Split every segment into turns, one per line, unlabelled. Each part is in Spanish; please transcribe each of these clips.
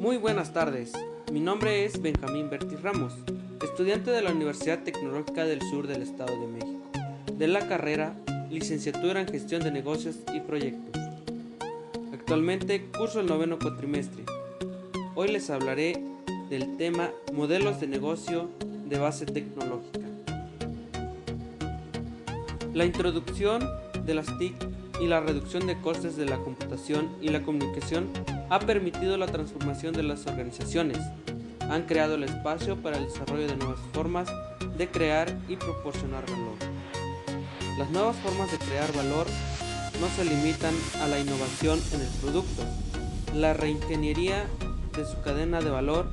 Muy buenas tardes, mi nombre es Benjamín Berti Ramos, estudiante de la Universidad Tecnológica del Sur del Estado de México, de la carrera Licenciatura en Gestión de Negocios y Proyectos. Actualmente curso el noveno cuatrimestre. Hoy les hablaré del tema Modelos de negocio de base tecnológica. La introducción de las TIC y la reducción de costes de la computación y la comunicación ha permitido la transformación de las organizaciones. Han creado el espacio para el desarrollo de nuevas formas de crear y proporcionar valor. Las nuevas formas de crear valor no se limitan a la innovación en el producto, la reingeniería de su cadena de valor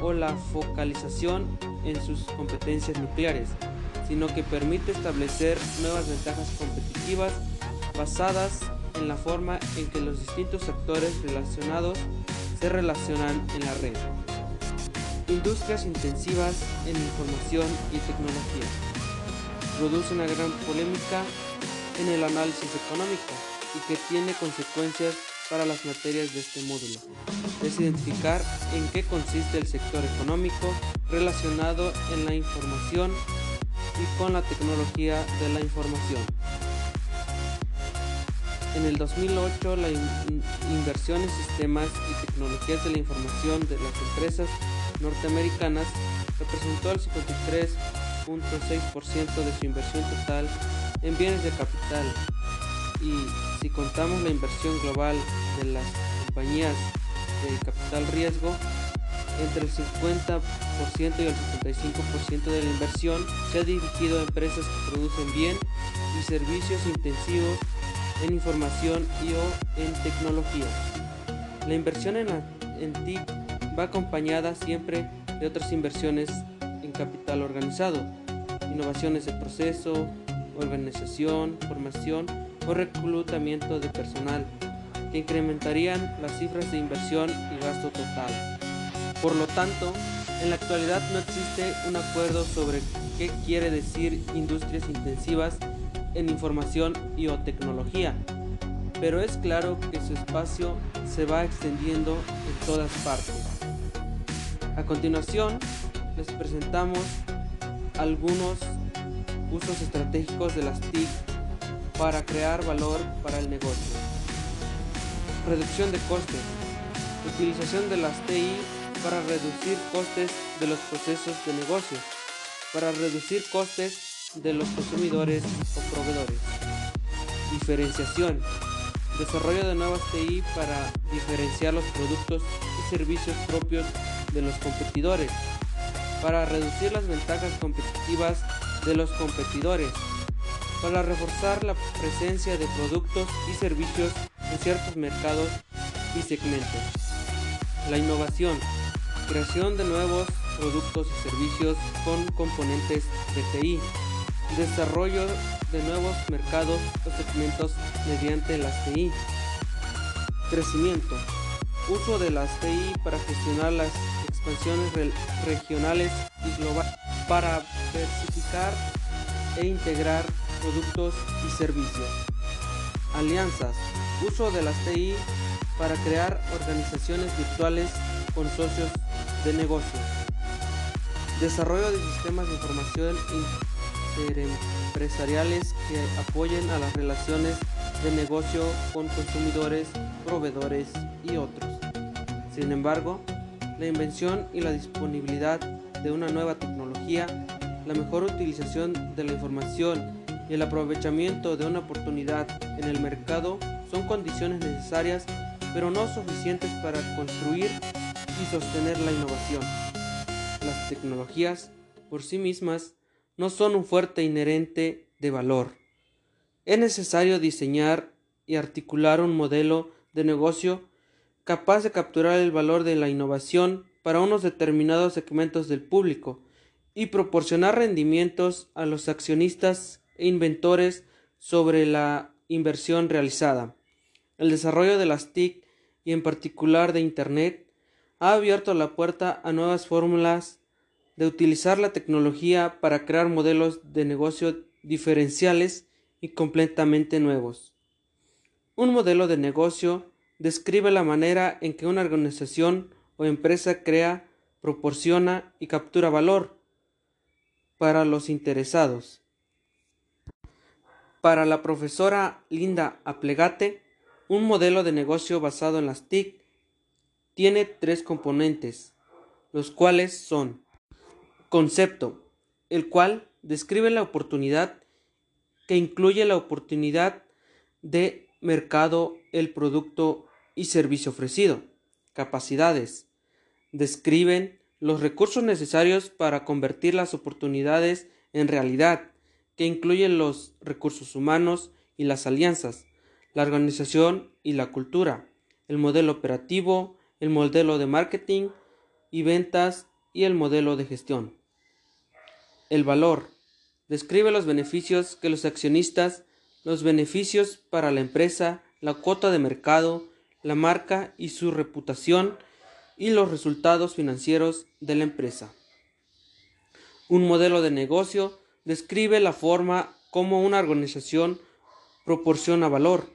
o la focalización en sus competencias nucleares, sino que permite establecer nuevas ventajas competitivas basadas en la forma en que los distintos actores relacionados se relacionan en la red. Industrias intensivas en información y tecnología. Produce una gran polémica en el análisis económico y que tiene consecuencias para las materias de este módulo. Es identificar en qué consiste el sector económico relacionado en la información y con la tecnología de la información. En el 2008, la inversión en sistemas y tecnologías de la información de las empresas norteamericanas representó el 53.6% de su inversión total en bienes de capital. Y si contamos la inversión global de las compañías de capital riesgo, entre el 50% y el 75% de la inversión se ha dirigido a empresas que producen bien y servicios intensivos en información y o en tecnología. La inversión en, en TIC va acompañada siempre de otras inversiones en capital organizado, innovaciones de proceso, organización, formación o reclutamiento de personal, que incrementarían las cifras de inversión y gasto total. Por lo tanto, en la actualidad no existe un acuerdo sobre qué quiere decir industrias intensivas en información y o tecnología, pero es claro que su espacio se va extendiendo en todas partes. A continuación, les presentamos algunos usos estratégicos de las TIC para crear valor para el negocio. Reducción de costes. Utilización de las TI para reducir costes de los procesos de negocio, para reducir costes de los consumidores o proveedores. Diferenciación. Desarrollo de nuevas TI para diferenciar los productos y servicios propios de los competidores. Para reducir las ventajas competitivas de los competidores. Para reforzar la presencia de productos y servicios en ciertos mercados y segmentos. La innovación. Creación de nuevos productos y servicios con componentes de TI desarrollo de nuevos mercados o segmentos mediante las TI. Crecimiento. Uso de las TI para gestionar las expansiones regionales y globales para diversificar e integrar productos y servicios. Alianzas. Uso de las TI para crear organizaciones virtuales con socios de negocio. Desarrollo de sistemas de información empresariales que apoyen a las relaciones de negocio con consumidores, proveedores y otros. Sin embargo, la invención y la disponibilidad de una nueva tecnología, la mejor utilización de la información y el aprovechamiento de una oportunidad en el mercado son condiciones necesarias pero no suficientes para construir y sostener la innovación. Las tecnologías por sí mismas no son un fuerte inherente de valor. Es necesario diseñar y articular un modelo de negocio capaz de capturar el valor de la innovación para unos determinados segmentos del público y proporcionar rendimientos a los accionistas e inventores sobre la inversión realizada. El desarrollo de las TIC y en particular de Internet ha abierto la puerta a nuevas fórmulas de utilizar la tecnología para crear modelos de negocio diferenciales y completamente nuevos. Un modelo de negocio describe la manera en que una organización o empresa crea, proporciona y captura valor para los interesados. Para la profesora Linda Aplegate, un modelo de negocio basado en las TIC tiene tres componentes, los cuales son concepto, el cual describe la oportunidad que incluye la oportunidad de mercado, el producto y servicio ofrecido. Capacidades. Describen los recursos necesarios para convertir las oportunidades en realidad, que incluyen los recursos humanos y las alianzas, la organización y la cultura, el modelo operativo, el modelo de marketing y ventas y el modelo de gestión. El valor describe los beneficios que los accionistas, los beneficios para la empresa, la cuota de mercado, la marca y su reputación y los resultados financieros de la empresa. Un modelo de negocio describe la forma como una organización proporciona valor.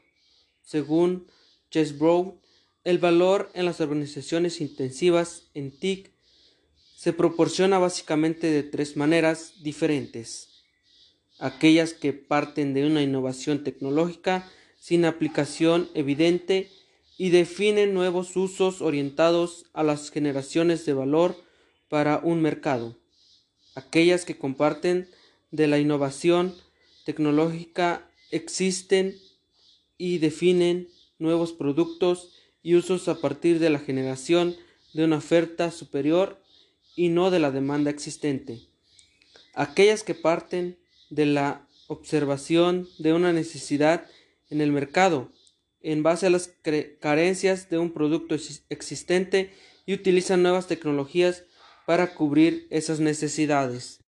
Según Chesbrough, el valor en las organizaciones intensivas en TIC se proporciona básicamente de tres maneras diferentes. Aquellas que parten de una innovación tecnológica sin aplicación evidente y definen nuevos usos orientados a las generaciones de valor para un mercado. Aquellas que comparten de la innovación tecnológica existen y definen nuevos productos y usos a partir de la generación de una oferta superior y no de la demanda existente. Aquellas que parten de la observación de una necesidad en el mercado en base a las carencias de un producto existente y utilizan nuevas tecnologías para cubrir esas necesidades.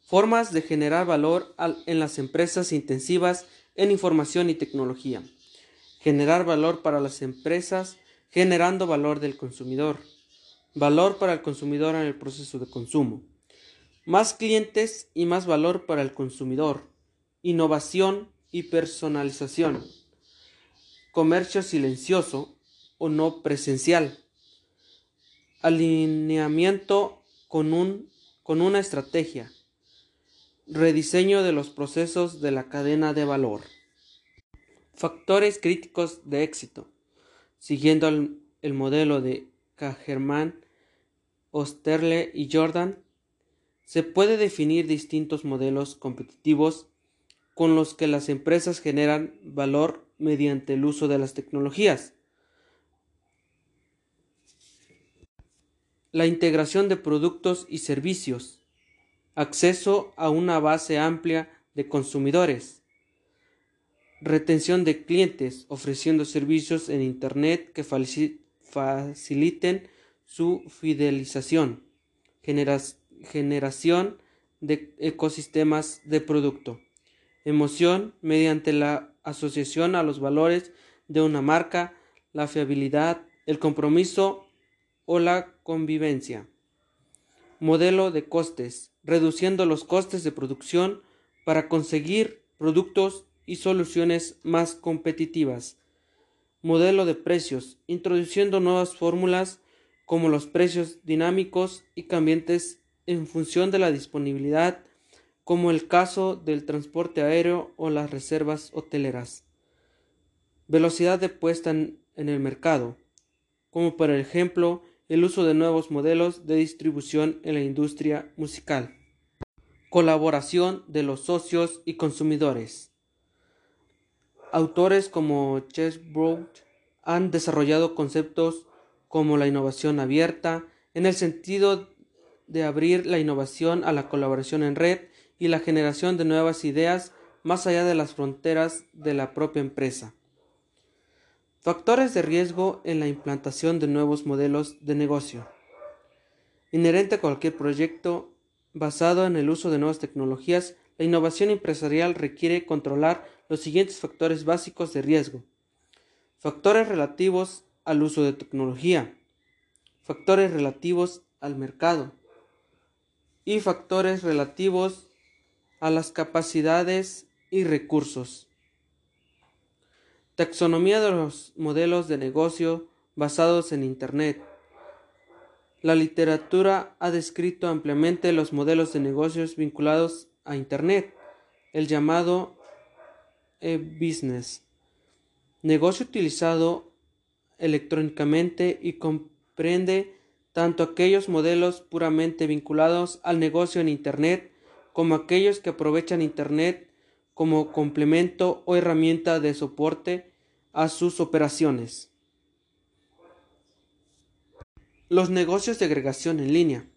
Formas de generar valor en las empresas intensivas en información y tecnología. Generar valor para las empresas generando valor del consumidor. Valor para el consumidor en el proceso de consumo. Más clientes y más valor para el consumidor. Innovación y personalización comercio silencioso o no presencial, alineamiento con, un, con una estrategia, rediseño de los procesos de la cadena de valor. Factores críticos de éxito. Siguiendo el, el modelo de Kagerman, Osterle y Jordan, se puede definir distintos modelos competitivos con los que las empresas generan valor mediante el uso de las tecnologías. La integración de productos y servicios. Acceso a una base amplia de consumidores. Retención de clientes ofreciendo servicios en Internet que faciliten su fidelización. generación de ecosistemas de producto emoción mediante la asociación a los valores de una marca, la fiabilidad, el compromiso o la convivencia. Modelo de costes, reduciendo los costes de producción para conseguir productos y soluciones más competitivas. Modelo de precios, introduciendo nuevas fórmulas como los precios dinámicos y cambiantes en función de la disponibilidad como el caso del transporte aéreo o las reservas hoteleras. Velocidad de puesta en, el mercado, como por ejemplo el uso de nuevos modelos de distribución en la industria musical. Colaboración de los socios y consumidores. Autores como Chesbrough han desarrollado conceptos como la innovación abierta, en el sentido de abrir la innovación a la colaboración en red y la generación de nuevas ideas más allá de las fronteras de la propia empresa. Factores de riesgo en la implantación de nuevos modelos de negocio. Inherente a cualquier proyecto basado en el uso de nuevas tecnologías, la innovación empresarial requiere controlar los siguientes factores básicos de riesgo. Factores relativos al uso de tecnología. Factores relativos al mercado. Y factores relativos a las capacidades y recursos. Taxonomía de los modelos de negocio basados en Internet. La literatura ha descrito ampliamente los modelos de negocios vinculados a Internet, el llamado e-business, negocio utilizado electrónicamente y comprende tanto aquellos modelos puramente vinculados al negocio en Internet como aquellos que aprovechan Internet como complemento o herramienta de soporte a sus operaciones. Los negocios de agregación en línea,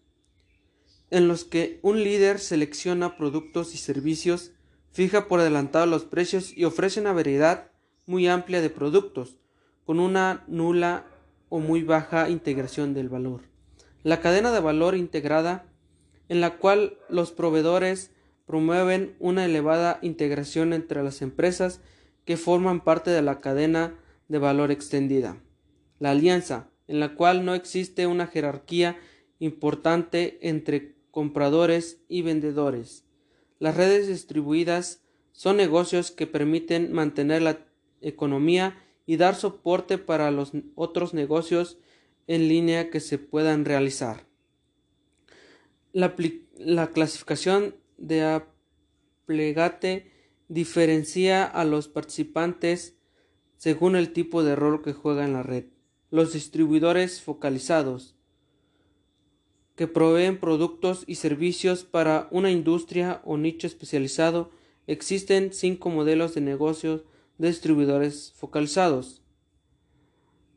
en los que un líder selecciona productos y servicios, fija por adelantado los precios y ofrece una variedad muy amplia de productos, con una nula o muy baja integración del valor. La cadena de valor integrada, en la cual los proveedores promueven una elevada integración entre las empresas que forman parte de la cadena de valor extendida. La alianza, en la cual no existe una jerarquía importante entre compradores y vendedores. Las redes distribuidas son negocios que permiten mantener la economía y dar soporte para los otros negocios en línea que se puedan realizar. La, clasificación de aplegate diferencia a los participantes según el tipo de rol que juega en la red los distribuidores focalizados, que proveen productos y servicios para una industria o nicho especializado. Existen cinco modelos de negocios distribuidores focalizados.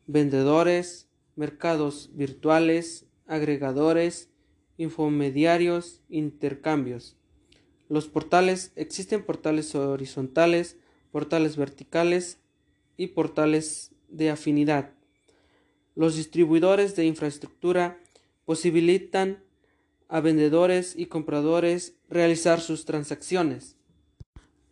Vendedores, mercados virtuales, agregadores, infomediarios, intercambios. Los portales existen portales horizontales, portales verticales y portales de afinidad. Los distribuidores de infraestructura posibilitan a vendedores y compradores realizar sus transacciones.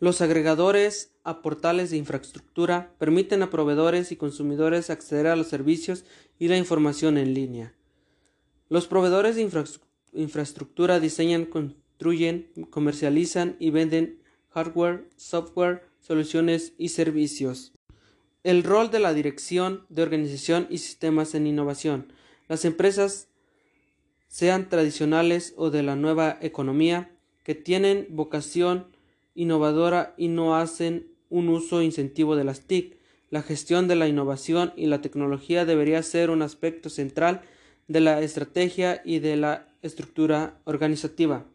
Los agregadores a portales de infraestructura permiten a proveedores y consumidores acceder a los servicios y la información en línea. Los proveedores de infraestructura diseñan, construyen, comercializan y venden hardware, software, soluciones y servicios. El rol de la dirección de organización y sistemas en innovación. Las empresas, sean tradicionales o de la nueva economía, que tienen vocación innovadora y no hacen un uso incentivo de las TIC. La gestión de la innovación y la tecnología debería ser un aspecto central de la estrategia y de la estructura organizativa.